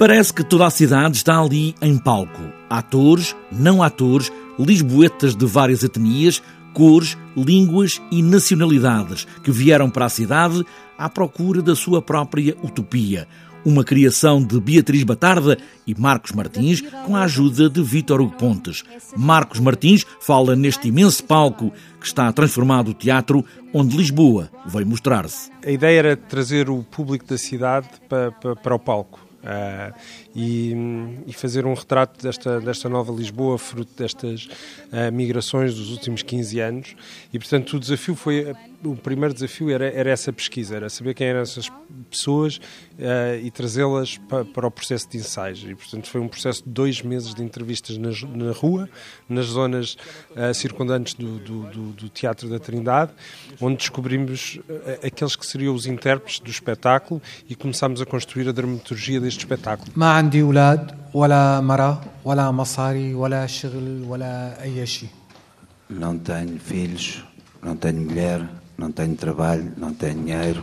Parece que toda a cidade está ali em palco. Atores, não atores, lisboetas de várias etnias, cores, línguas e nacionalidades que vieram para a cidade à procura da sua própria utopia. Uma criação de Beatriz Batarda e Marcos Martins com a ajuda de Vítor Hugo Pontes. Marcos Martins fala neste imenso palco que está a transformar o teatro onde Lisboa veio mostrar-se. A ideia era trazer o público da cidade para, para, para o palco Uh, e, e, fazer um retrato desta, desta nova Lisboa, fruto destas uh, migrações dos últimos 15 anos. E, portanto, o desafio foi. O primeiro desafio era, era essa pesquisa, era saber quem eram essas pessoas uh, e trazê-las pa, para o processo de ensaios. E, portanto, foi um processo de dois meses de entrevistas na, na rua, nas zonas circundantes do, do, do, do, Teatro da Trindade, onde descobrimos aqueles que seriam os intérpretes do espetáculo e começámos a construir a dramaturgia سبيتاكل ما عندي أولاد ولا مرا ولا مصاري ولا شغل ولا أي شيء. لا عندي فيلش لا عندي مليار لا عندي ترابال لا عندي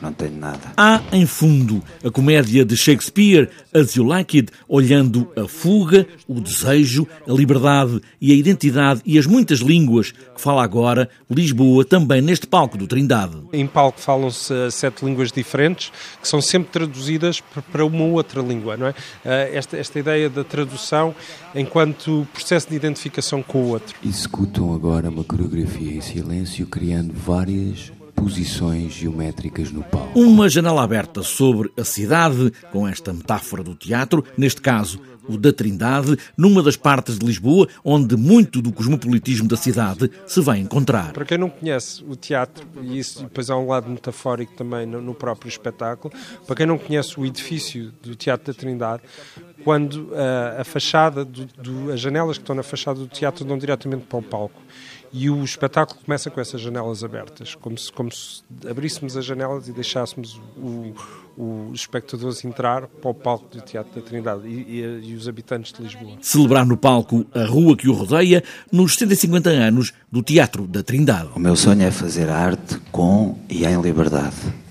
Não tenho nada. Há, em fundo, a comédia de Shakespeare, As You Like It, olhando a fuga, o desejo, a liberdade e a identidade e as muitas línguas que fala agora Lisboa, também neste palco do Trindade. Em palco falam-se sete línguas diferentes, que são sempre traduzidas para uma outra língua, não é? Eh, esta, esta ideia da tradução enquanto processo de identificação com o outro. Executam agora uma coreografia em silêncio, criando várias posições geométricas no palco. Uma janela aberta sobre a cidade, com esta metáfora do teatro, neste caso o da Trindade, numa das partes de Lisboa onde muito do cosmopolitismo da cidade se vai encontrar. Para quem não conhece o teatro, e isso depois há um lado metafórico também no, próprio espetáculo, para quem não conhece o edifício do Teatro da Trindade, quando a, a fachada, do, do, as janelas que estão na fachada do teatro dão diretamente para o palco. E o espetáculo começa com essas janelas abertas, como se, como se abríssemos as janelas e deixássemos o, o, os espectadores entrar para o palco do Teatro da Trindade e, e, e, os habitantes de Lisboa. Celebrar no palco a rua que o rodeia nos 150 anos do Teatro da Trindade. O meu sonho é fazer arte com e em liberdade.